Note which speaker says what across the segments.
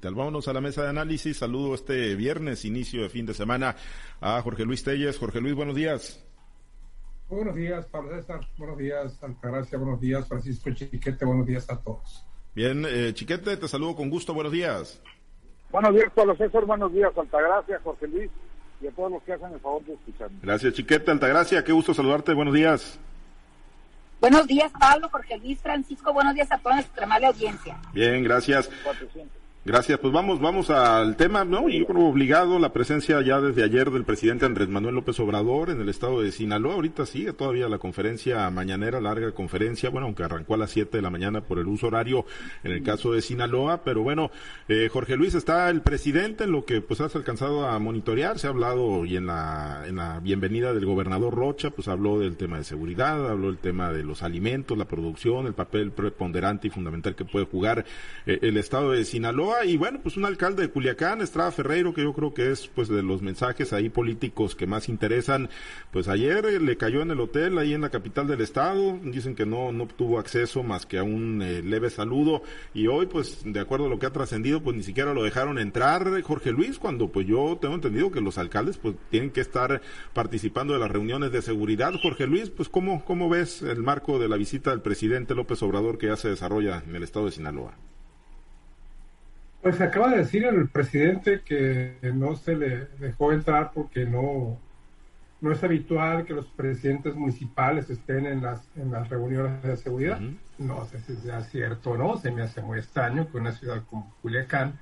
Speaker 1: digital. Vámonos a la mesa de análisis. Saludo este viernes, inicio de fin de semana, a Jorge Luis Telles. Jorge Luis, buenos días.
Speaker 2: Buenos días, Pablo César. Buenos días, Altagracia. Buenos días, Francisco Chiquete. Buenos días a todos.
Speaker 1: Bien, eh, Chiquete, te saludo con gusto. Buenos días.
Speaker 3: Buenos días, Pablo César. Buenos días, Altagracia, Jorge Luis y a todos los que hacen el favor de escucharme.
Speaker 1: Gracias, Chiquete. Altagracia, qué gusto saludarte. Buenos días.
Speaker 4: Buenos días, Pablo, Jorge Luis, Francisco. Buenos días a toda nuestra amable audiencia.
Speaker 1: Bien, gracias. Gracias, pues vamos, vamos al tema, ¿no? Yo creo obligado la presencia ya desde ayer del presidente Andrés Manuel López Obrador en el estado de Sinaloa. Ahorita sigue todavía la conferencia mañanera, larga conferencia, bueno, aunque arrancó a las 7 de la mañana por el uso horario en el caso de Sinaloa, pero bueno, eh, Jorge Luis está el presidente en lo que pues has alcanzado a monitorear, se ha hablado y en la, en la bienvenida del gobernador Rocha, pues habló del tema de seguridad, habló del tema de los alimentos, la producción, el papel preponderante y fundamental que puede jugar eh, el estado de Sinaloa y bueno, pues un alcalde de Culiacán, Estrada Ferreiro, que yo creo que es pues de los mensajes ahí políticos que más interesan, pues ayer eh, le cayó en el hotel ahí en la capital del estado, dicen que no, no tuvo acceso más que a un eh, leve saludo y hoy pues de acuerdo a lo que ha trascendido pues ni siquiera lo dejaron entrar Jorge Luis cuando pues yo tengo entendido que los alcaldes pues tienen que estar participando de las reuniones de seguridad. Jorge Luis, pues cómo, cómo ves el marco de la visita del presidente López Obrador que ya se desarrolla en el estado de Sinaloa?
Speaker 2: Pues acaba de decir el presidente que no se le dejó entrar porque no, no es habitual que los presidentes municipales estén en las, en las reuniones de seguridad. No sé si sea cierto o no, se me hace muy extraño que una ciudad como Culiacán,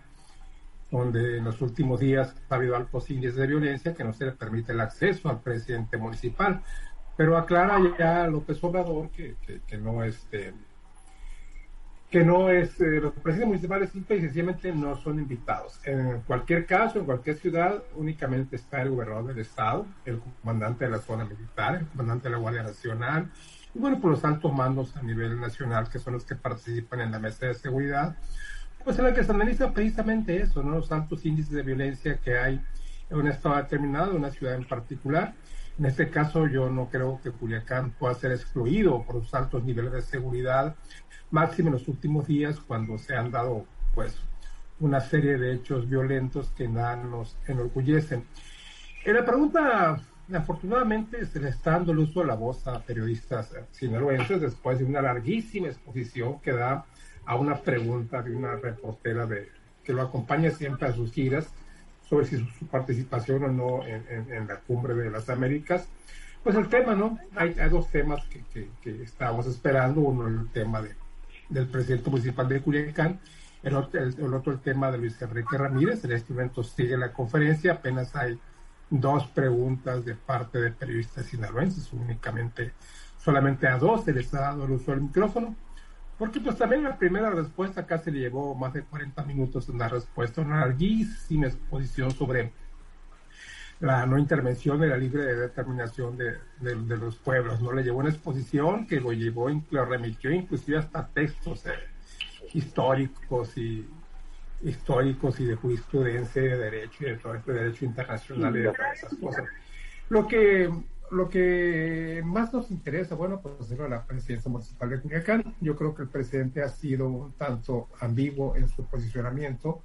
Speaker 2: donde en los últimos días ha habido altos índices de violencia, que no se le permite el acceso al presidente municipal. Pero aclara ya López Obrador que, que, que no este que no es, eh, los presidentes municipales simple y sencillamente no son invitados. En cualquier caso, en cualquier ciudad, únicamente está el gobernador del estado, el comandante de la zona militar, el comandante de la Guardia Nacional, y bueno, por los altos mandos a nivel nacional, que son los que participan en la mesa de seguridad, pues en la que se analiza precisamente eso, ¿no? Los altos índices de violencia que hay en un estado determinado, en una ciudad en particular. En este caso, yo no creo que Culiacán pueda ser excluido por los altos niveles de seguridad máximo en los últimos días cuando se han dado pues una serie de hechos violentos que nada nos enorgullecen. En la pregunta, afortunadamente, se le está dando el uso de la voz a periodistas sinaloenses después de una larguísima exposición que da a una pregunta de una reportera de, que lo acompaña siempre a sus giras sobre si su, participación o no en, la cumbre de las Américas. Pues el tema, ¿no? Hay, dos temas que, que, estábamos esperando. Uno, el tema de del presidente municipal de Culiacán. El otro, el, otro el tema de Luis Enrique Ramírez. En este momento sigue la conferencia. Apenas hay dos preguntas de parte de periodistas sinaloenses. Únicamente, solamente a dos se les ha dado el uso del micrófono. Porque pues también la primera respuesta se le llevó más de 40 minutos en la respuesta, una larguísima exposición sobre la no intervención de la libre determinación de, los pueblos. No le llevó una exposición que lo llevó, lo remitió inclusive hasta textos eh, históricos y históricos y de jurisprudencia de derecho y de todo este derecho internacional y de todas esas cosas. Lo que lo que más nos interesa, bueno, pues es la presidencia municipal de Culiacán. Yo creo que el presidente ha sido un tanto ambiguo en su posicionamiento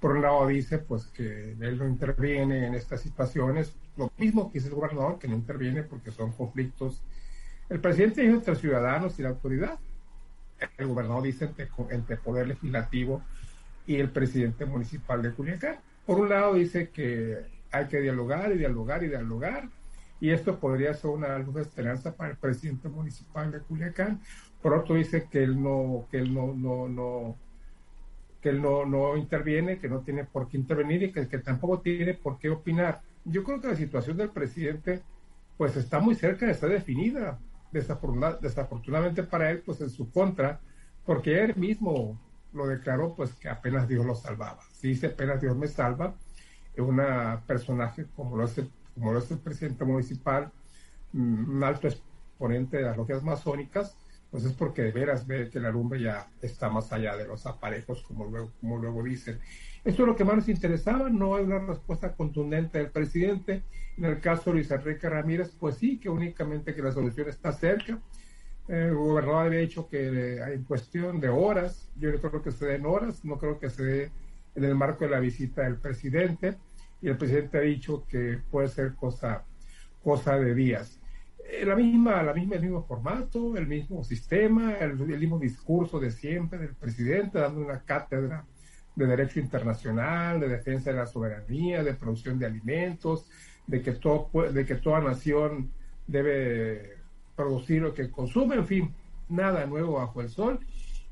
Speaker 2: por un lado dice pues que él no interviene en estas situaciones, lo mismo que dice el gobernador, que no interviene porque son conflictos. El presidente dice entre ciudadanos y la autoridad. El gobernador dice entre, entre poder legislativo y el presidente municipal de Culiacán. Por un lado dice que hay que dialogar y dialogar y dialogar, y esto podría ser una luz de esperanza para el presidente municipal de Culiacán. Por otro dice que él no, que él no, no, no, que él no, no interviene, que no tiene por qué intervenir y que, tampoco tiene por qué opinar. Yo creo que la situación del presidente pues está muy cerca de estar definida, desafortunadamente para él pues en su contra, porque él mismo lo declaró pues que apenas Dios lo salvaba. Si dice apenas Dios me salva, un personaje como lo es como lo es el presidente municipal, mm, un alto exponente de las logias masónicas, pues es porque de veras ve que la lumbre ya está más allá de los aparejos, como luego, como luego dicen. Esto es lo que más nos interesaba, no hay una respuesta contundente del presidente. En el caso de Luis Enrique Ramírez, pues sí, que únicamente que la solución está cerca. El gobernador había dicho que en cuestión de horas, yo no creo que se den horas, no creo que se dé en el marco de la visita del presidente y el presidente ha dicho que puede ser cosa, cosa de días. Eh, la misma, la misma, el mismo formato, el mismo sistema, el, mismo discurso de siempre del presidente, dando una cátedra de derecho internacional, de defensa de la soberanía, de producción de alimentos, de que, todo, de que toda nación debe producir lo que consume, en fin, nada nuevo bajo el sol.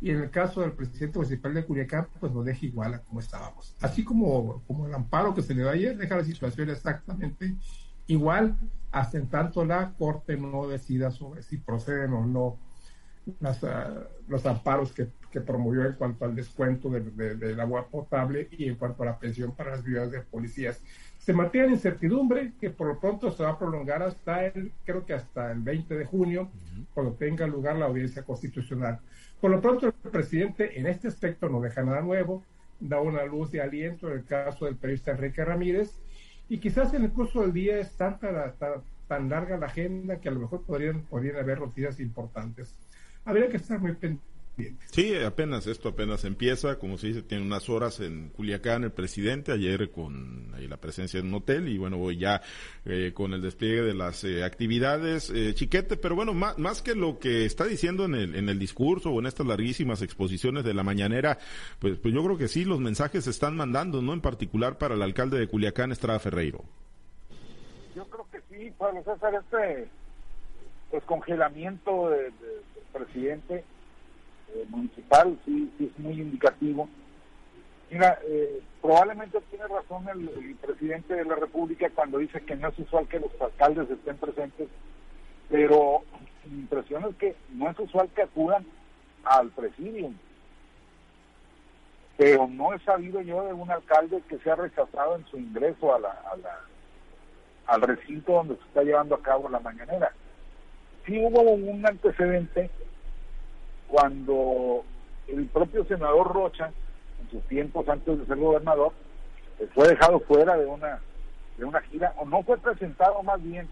Speaker 2: Y en el caso del presidente municipal de Culiacán, pues nos deja igual a como estábamos. Así como, como el amparo que se le dio ayer, deja la situación exactamente igual, hasta en tanto la Corte no decida sobre si proceden o no las, ah, los amparos que, que, promovió en cuanto al descuento del agua potable y en cuanto a la pensión para las viudas de policías se mantiene incertidumbre que por lo pronto se va a prolongar hasta el, creo que hasta el 20 de junio, cuando tenga lugar la audiencia constitucional. Por lo pronto el presidente en este aspecto no deja nada nuevo, da una luz de aliento en el caso del periodista Enrique Ramírez, y quizás en el curso del día es tanta tan larga la agenda que a lo mejor podrían, podrían haber noticias importantes. Habría que estar muy pendientes
Speaker 1: Sí, apenas, esto apenas empieza, como se dice, tiene unas horas en Culiacán el presidente, ayer con la presencia en un hotel y bueno, voy ya eh, con el despliegue de las eh, actividades, eh, chiquete, pero bueno, más, más que lo que está diciendo en el, en el discurso o en estas larguísimas exposiciones de la mañanera, pues, pues yo creo que sí, los mensajes se están mandando, ¿no? En particular para el alcalde de Culiacán, Estrada Ferreiro.
Speaker 3: Yo creo que sí, Pablo César, este descongelamiento del presidente eh, municipal, sí, sí es muy indicativo. Mira, eh, probablemente tiene razón el, presidente de la República cuando dice que no es usual que los alcaldes estén presentes, pero mi impresión es que no es usual que acudan al presidium. Pero no he sabido yo de un alcalde que se ha rechazado en su ingreso a la, a la, al recinto donde se está llevando a cabo la mañanera. Sí hubo un antecedente cuando el propio senador Rocha, en sus tiempos antes de ser gobernador, eh, fue dejado fuera de una de una gira o no fue presentado más bien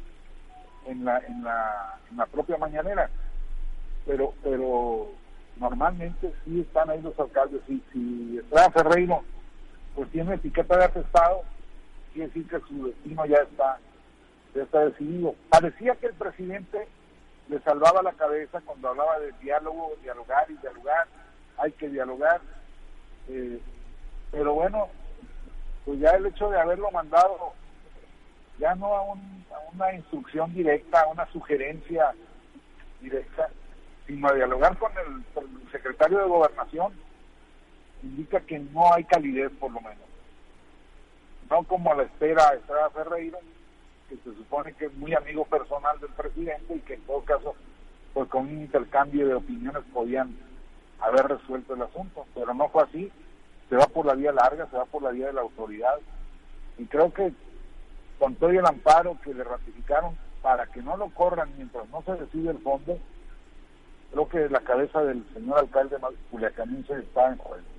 Speaker 3: en la en la, en la propia mañanera. Pero pero normalmente sí están ahí los alcaldes y si Estrada Ferreiro pues tiene etiqueta de atestado quiere decir que su destino ya está ya está decidido. Parecía que el presidente le salvaba la cabeza cuando hablaba de diálogo, dialogar y dialogar, hay que dialogar. Eh, pero bueno, pues ya el hecho de haberlo mandado, ya no a, una instrucción directa, a una sugerencia directa, sino a dialogar con el, secretario de gobernación, indica que no hay calidez por lo menos. No como a la espera Estrada Ferreira, que se supone que es muy amigo personal del presidente y que en todo caso, pues con un intercambio de opiniones podían haber resuelto el asunto, pero no fue así, se va por la vía larga, se va por la vía de la autoridad. Y creo que con todo el amparo que le ratificaron para que no lo corran mientras no se decide el fondo, creo que la cabeza del señor alcalde Culiacanense está en juego.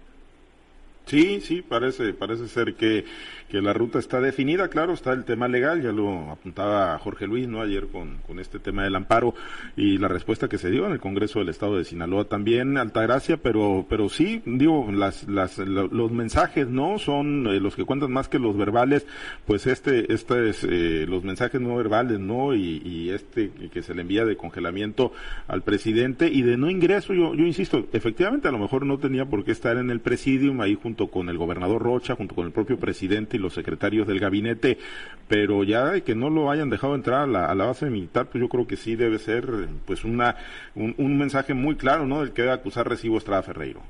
Speaker 1: Sí, sí, parece, parece ser que, que, la ruta está definida, claro, está el tema legal, ya lo apuntaba Jorge Luis, ¿no? Ayer con, con este tema del amparo y la respuesta que se dio en el Congreso del Estado de Sinaloa también, Altagracia, pero, pero sí, digo, las, las, los mensajes, ¿no? Son eh, los que cuentan más que los verbales, pues este, este es, eh, los mensajes no verbales, ¿no? Y, y este que se le envía de congelamiento al presidente y de no ingreso, yo, yo insisto, efectivamente a lo mejor no tenía por qué estar en el presidium ahí junto con el gobernador Rocha, junto con el propio presidente y los secretarios del gabinete, pero ya de que no lo hayan dejado entrar a la, base militar, pues yo creo que sí debe ser pues una un, mensaje muy claro, ¿no? Del que debe acusar recibo Estrada Ferreiro.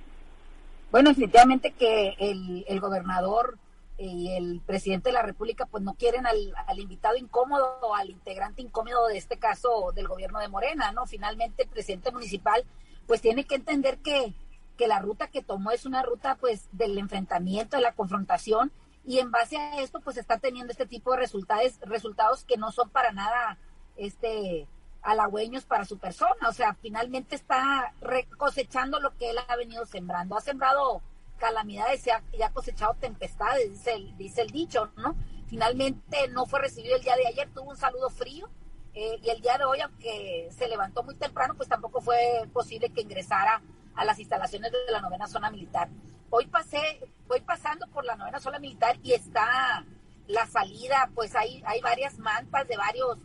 Speaker 4: Bueno, definitivamente que el, el gobernador y el presidente de la República pues no quieren al, al, invitado incómodo, al integrante incómodo de este caso del gobierno de Morena, ¿no? Finalmente el presidente municipal pues tiene que entender que que la ruta que tomó es una ruta pues del enfrentamiento, de la confrontación y en base a esto pues está teniendo este tipo de resultados, resultados que no son para nada este halagüeños para su persona, o sea, finalmente está cosechando lo que él ha venido sembrando, ha sembrado calamidades y ha, cosechado tempestades, dice el, dice el dicho, ¿no? Finalmente no fue recibido el día de ayer, tuvo un saludo frío, eh, y el día de hoy, aunque se levantó muy temprano, pues tampoco fue posible que ingresara a las instalaciones de la novena zona militar. hoy pasé, voy pasando por la novena sola militar y está la salida, pues hay, hay varias mantas de varios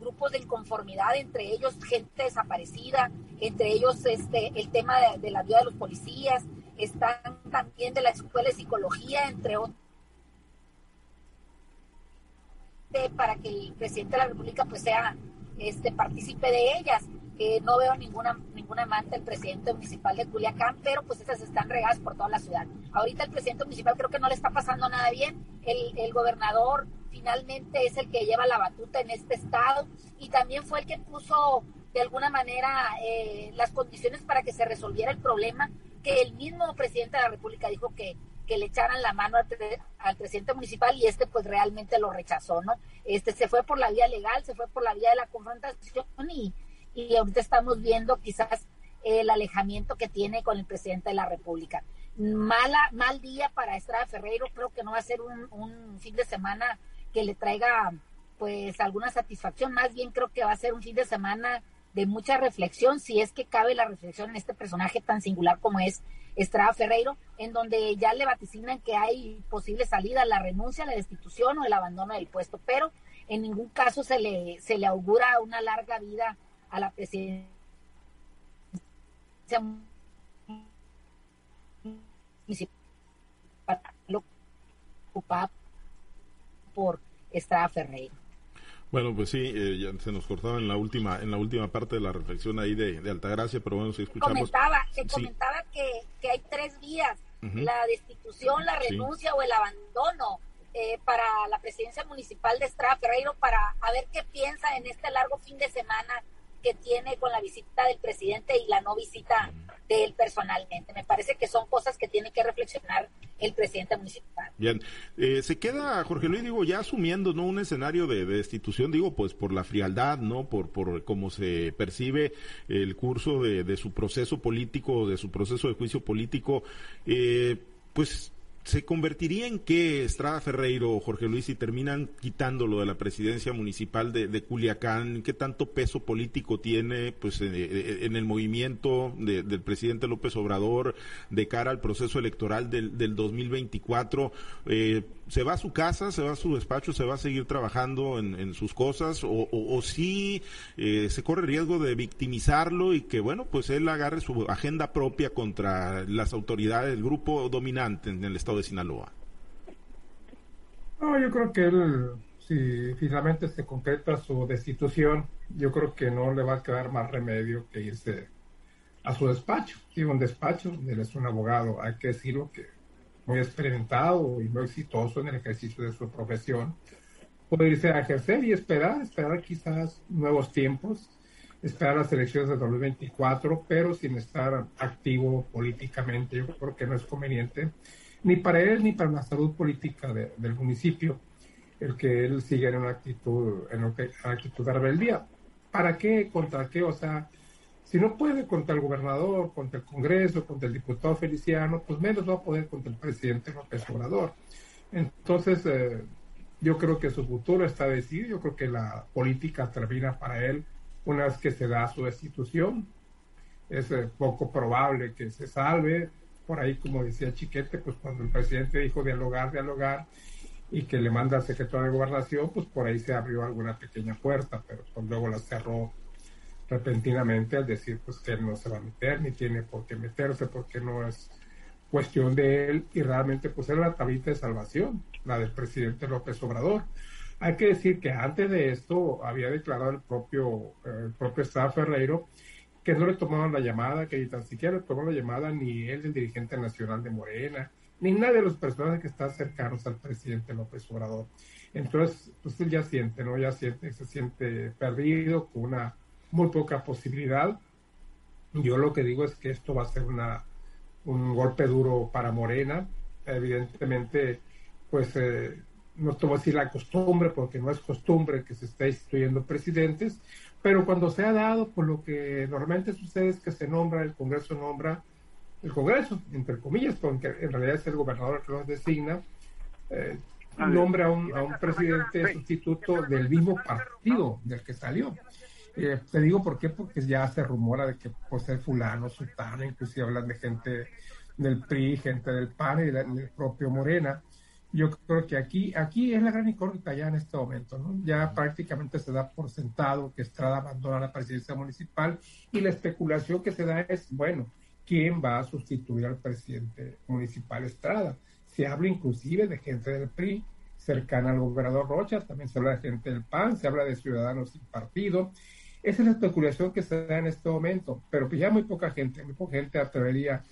Speaker 4: grupos de inconformidad, entre ellos gente desaparecida, entre ellos este el tema de, la vida de los policías, están también de la escuela de psicología, entre otros para que el presidente de la República pues sea este partícipe de ellas. Que no veo ninguna ninguna amante del presidente municipal de Culiacán, pero pues estas están regadas por toda la ciudad. Ahorita el presidente municipal creo que no le está pasando nada bien. El, el gobernador finalmente es el que lleva la batuta en este estado y también fue el que puso de alguna manera eh, las condiciones para que se resolviera el problema que el mismo presidente de la República dijo que, que le echaran la mano al, al, presidente municipal y este pues realmente lo rechazó, ¿no? Este se fue por la vía legal, se fue por la vía de la confrontación y, y ahorita estamos viendo quizás el alejamiento que tiene con el presidente de la República. Mala, mal día para Estrada Ferreiro, creo que no va a ser un, un fin de semana que le traiga pues alguna satisfacción, más bien creo que va a ser un fin de semana de mucha reflexión, si es que cabe la reflexión en este personaje tan singular como es Estrada Ferreiro, en donde ya le vaticinan que hay posible salida, la renuncia, la destitución o el abandono del puesto, pero en ningún caso se le, se le augura una larga vida a la presidencia municipal ocupada por Estrada Ferreira.
Speaker 1: Bueno, pues sí, eh, ya se nos cortaba en la última en la última parte de la reflexión ahí de, Altagracia, pero bueno, si escuchamos...
Speaker 4: Comentaba, se comentaba que, que hay tres vías, la destitución, la renuncia o el abandono eh, para la presidencia municipal de Estrada Ferreiro para a ver qué piensa en este largo fin de semana que tiene con la visita del presidente y la no visita de él personalmente. Me parece que son cosas que tiene que reflexionar el presidente municipal.
Speaker 1: Bien, eh, se queda Jorge Luis, digo, ya asumiendo no un escenario de, destitución, digo, pues por la frialdad, ¿no? Por, por cómo se percibe el curso de, de su proceso político, de su proceso de juicio político, eh, pues ¿Se convertiría en qué Estrada Ferreiro o Jorge Luis si terminan quitándolo de la presidencia municipal de, Culiacán? ¿Qué tanto peso político tiene pues eh, eh, en, el movimiento del presidente López Obrador de cara al proceso electoral del, del 2024? Eh, ¿Se va a su casa, se va a su despacho, se va a seguir trabajando en, sus cosas? ¿O, sí se corre riesgo de victimizarlo y que, bueno, pues él agarre su agenda propia contra las autoridades del grupo dominante en el Estado de Sinaloa?
Speaker 2: No, yo creo que él, si finalmente se concreta su destitución, yo creo que no le va a quedar más remedio que irse a su despacho. Tiene un despacho, él es un abogado, hay que decirlo que muy experimentado y muy exitoso en el ejercicio de su profesión. Puede irse a ejercer y esperar, esperar quizás nuevos tiempos, esperar las elecciones de 2024, pero sin estar activo políticamente. Yo creo que no es conveniente ni para él ni para la salud política del municipio el que él siga en una actitud, en una actitud de rebeldía. ¿Para qué? ¿Contra qué? O sea, si no puede contra el gobernador, contra el Congreso, contra el diputado Feliciano, pues menos va a poder contra el presidente López Obrador. Entonces, eh, yo creo que su futuro está decidido, yo creo que la política termina para él una vez que se da su destitución. Es eh, poco probable que se salve, por ahí, como decía Chiquete, pues cuando el presidente dijo dialogar, dialogar, y que le manda al secretario de gobernación, pues por ahí se abrió alguna pequeña puerta, pero pues luego la cerró repentinamente al decir pues que él no se va a meter, ni tiene por qué meterse, porque no es cuestión de él, y realmente pues era la tablita de salvación, la del presidente López Obrador. Hay que decir que antes de esto había declarado el propio, el propio Estado Ferreiro que no le tomaron la llamada, que ni tan siquiera le tomó la llamada ni él, el dirigente nacional de Morena, ni nadie de los personajes que están cercanos al presidente López Obrador. Entonces, pues él ya siente, ¿no? Ya siente, se siente perdido, con una muy poca posibilidad. Yo lo que digo es que esto va a ser una, un golpe duro para Morena. Evidentemente, pues eh, no te voy a decir la costumbre, porque no es costumbre que se esté instituyendo presidentes, pero cuando se ha dado, pues lo que normalmente sucede es que se nombra, el Congreso nombra, el Congreso, entre comillas, porque en realidad es el gobernador que los designa, eh, nombra a un, a un presidente sustituto del mismo partido del que salió. Eh, te digo por qué, porque ya se rumora de que por ser fulano, sultano, inclusive hablan de gente del PRI, gente del PAN y del propio Morena. Yo creo que aquí, aquí es la gran incógnita ya en este momento, ¿no? Ya prácticamente se da por sentado que Estrada abandona la presidencia municipal y la especulación que se da es, bueno, ¿quién va a sustituir al presidente municipal Estrada? Se habla inclusive de gente del PRI cercana al gobernador Rocha, también se habla de gente del PAN, se habla de ciudadanos sin partido. Esa es la especulación que se da en este momento, pero pues ya muy poca gente, muy poca gente atrevería a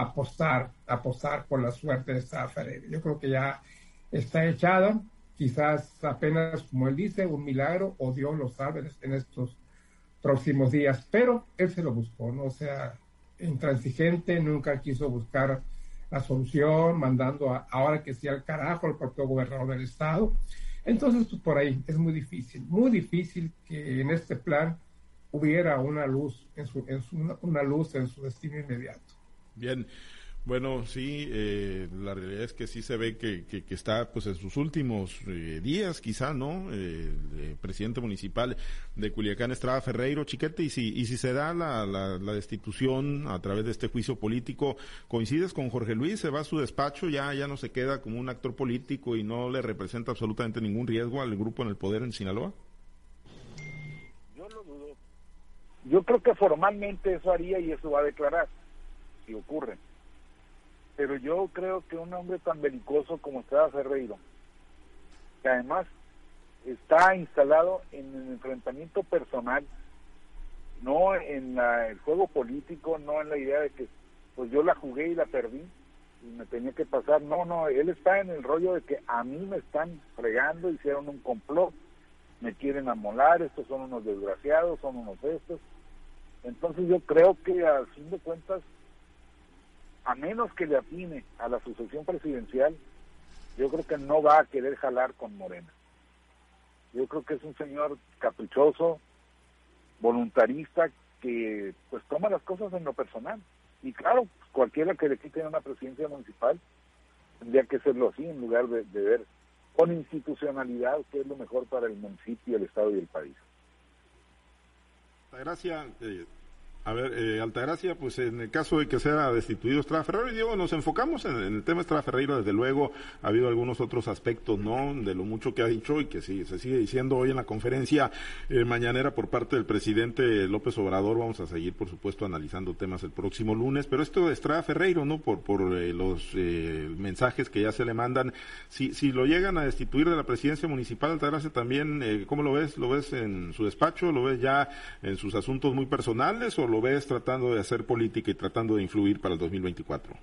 Speaker 2: apostar, apostar por la suerte de Ferreira. Yo creo que ya está echada, quizás apenas, como él dice, un milagro o Dios lo sabe en estos próximos días, pero él se lo buscó, ¿no? Sea, intransigente, nunca quiso buscar la solución, mandando ahora que sea al carajo al propio gobernador del estado. Entonces, pues por ahí es muy difícil, muy difícil que en este plan hubiera una luz en su, en una luz en su destino inmediato.
Speaker 1: Bien, bueno, sí, eh, la realidad es que sí se ve que, que, está pues en sus últimos eh, días, quizá, ¿no? Eh, el presidente municipal de Culiacán, Estrada Ferreiro, Chiquete, y si, y si se da la, la, destitución a través de este juicio político, ¿coincides con Jorge Luis? ¿Se va a su despacho? ¿Ya, ya no se queda como un actor político y no le representa absolutamente ningún riesgo al grupo en el poder en Sinaloa?
Speaker 3: Yo lo dudo. Yo creo que formalmente eso haría y eso va a declarar, si ocurre pero yo creo que un hombre tan belicoso como Estrada Ferreiro, que además está instalado en el enfrentamiento personal, no en el juego político, no en la idea de que pues yo la jugué y la perdí y me tenía que pasar. No, no, él está en el rollo de que a mí me están fregando, hicieron un complot, me quieren amolar, estos son unos desgraciados, son unos estos. Entonces yo creo que al fin de cuentas a menos que le atine a la sucesión presidencial, yo creo que no va a querer jalar con Morena. Yo creo que es un señor caprichoso, voluntarista, que pues toma las cosas en lo personal. Y claro, cualquiera que le quite una presidencia municipal tendría que hacerlo así en lugar de, ver con institucionalidad qué es lo mejor para el municipio, el Estado y el país.
Speaker 1: Gracias. Eh, a ver, eh, Altagracia, pues en el caso de que sea destituido Estrada Diego, nos enfocamos en, el tema Estrada Ferreiro, desde luego ha habido algunos otros aspectos, ¿no? De lo mucho que ha dicho y que sí, se sigue diciendo hoy en la conferencia eh, mañanera por parte del presidente López Obrador, vamos a seguir, por supuesto, analizando temas el próximo lunes, pero esto de Estrada Ferreiro, ¿no? Por, por eh, los mensajes que ya se le mandan, si, si lo llegan a destituir de la presidencia municipal, Altagracia, también, ¿cómo lo ves? ¿Lo ves en su despacho? ¿Lo ves ya en sus asuntos muy personales o lo ves tratando de hacer política y tratando de influir para el 2024?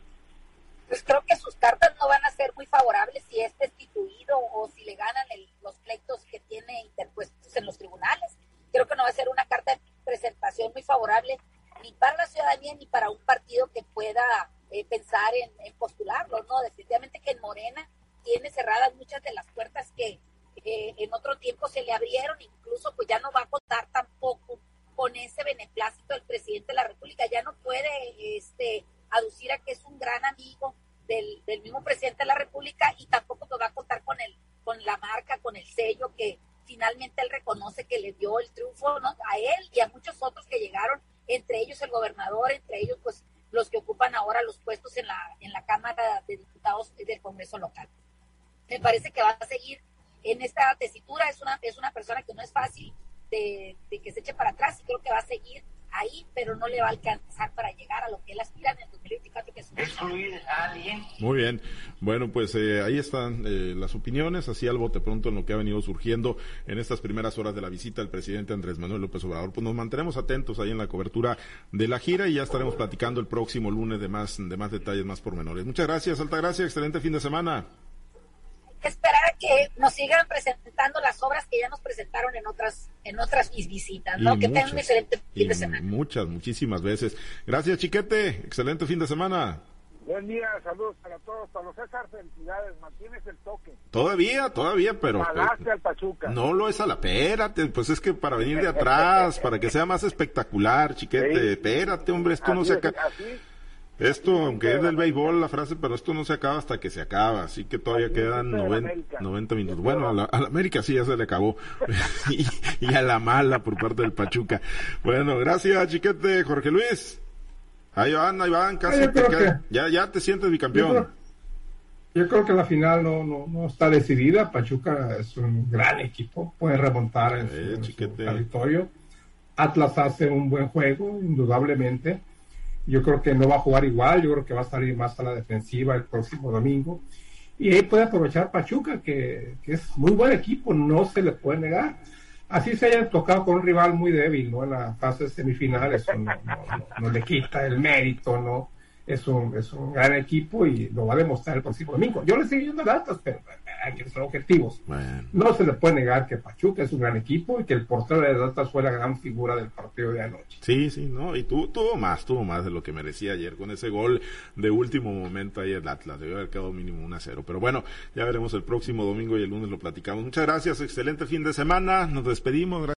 Speaker 4: Pues creo que sus cartas no van a ser muy favorables si es destituido o si le ganan los pleitos que tiene interpuestos en los tribunales. Creo que no va a ser una carta de presentación muy favorable ni para la ciudadanía ni para un partido que pueda eh, pensar en, postularlo. No, definitivamente que en Morena tiene cerradas muchas de las puertas que en otro tiempo se le abrieron, incluso pues ya no va a contar tampoco con ese beneplácito del presidente de la República. Ya no puede este, aducir a que es un gran amigo del, mismo presidente de la República y tampoco va a contar con, el, con la marca, con el sello que finalmente él reconoce que le dio el triunfo ¿no? a él y a muchos otros que llegaron, entre ellos el gobernador, entre ellos pues los que ocupan ahora los puestos en la, en la Cámara de Diputados del Congreso local. Me parece que va a seguir en esta tesitura, es una, es una persona que no es fácil de, que se eche para atrás y creo que va a seguir ahí, pero no le va a alcanzar para llegar a lo que él aspira en el 2024, que es excluir
Speaker 1: a alguien. Muy bien, bueno, pues eh, ahí están eh, las opiniones, así al bote pronto en lo que ha venido surgiendo en estas primeras horas de la visita del presidente Andrés Manuel López Obrador. Pues nos mantenemos atentos ahí en la cobertura de la gira y ya estaremos platicando el próximo lunes de más, de más detalles, más pormenores. Muchas gracias, Altagracia, excelente fin de semana
Speaker 4: esperar a que nos sigan presentando las obras que ya nos presentaron en otras en otras visitas, ¿no? que tengan un excelente fin de semana.
Speaker 1: Muchas, muchísimas veces. Gracias, Chiquete. Excelente fin de semana.
Speaker 3: Buen día, saludos para todos. Para los César, felicidades. Mantienes el toque.
Speaker 1: Todavía, todavía, pero.
Speaker 3: al Pachuca.
Speaker 1: No lo es a la. Espérate, pues es que para venir de atrás, para que sea más espectacular, chiquete. Espérate, hombre, esto no se acaba. Esto, aunque es del béisbol la frase, pero esto no se acaba hasta que se acaba, así que todavía quedan 90, minutos. Bueno, a la, América sí ya se le acabó, y, a la mala por parte del Pachuca. Bueno, gracias, chiquete, Jorge Luis. Ahí van, ahí van, casi ya, ya te sientes bicampeón.
Speaker 2: Yo creo, que la final no, no, está decidida. Pachuca es un gran equipo, puede remontar en, eh, su, territorio. Atlas hace un buen juego, indudablemente. Yo creo que no va a jugar igual, yo creo que va a salir más a la defensiva el próximo domingo. Y ahí puede aprovechar Pachuca, que, que es muy buen equipo, no se le puede negar así se haya tocado con un rival muy débil, ¿no? En la fase semifinal, eso no, no, le quita el mérito, ¿no? Es un, es un gran equipo y lo va a demostrar el próximo domingo. Yo le estoy viendo datos, pero hay que ser objetivos. No se le puede negar que Pachuca es un gran equipo y que el portero de datos fue la gran figura del partido de anoche.
Speaker 1: Sí, sí, no, y tú tuvo más, tuvo más de lo que merecía ayer con ese gol de último momento ahí el Atlas. Debió haber quedado mínimo 1 a 0. Pero bueno, ya veremos el próximo domingo y el lunes lo platicamos. Muchas gracias, excelente fin de semana. Nos despedimos.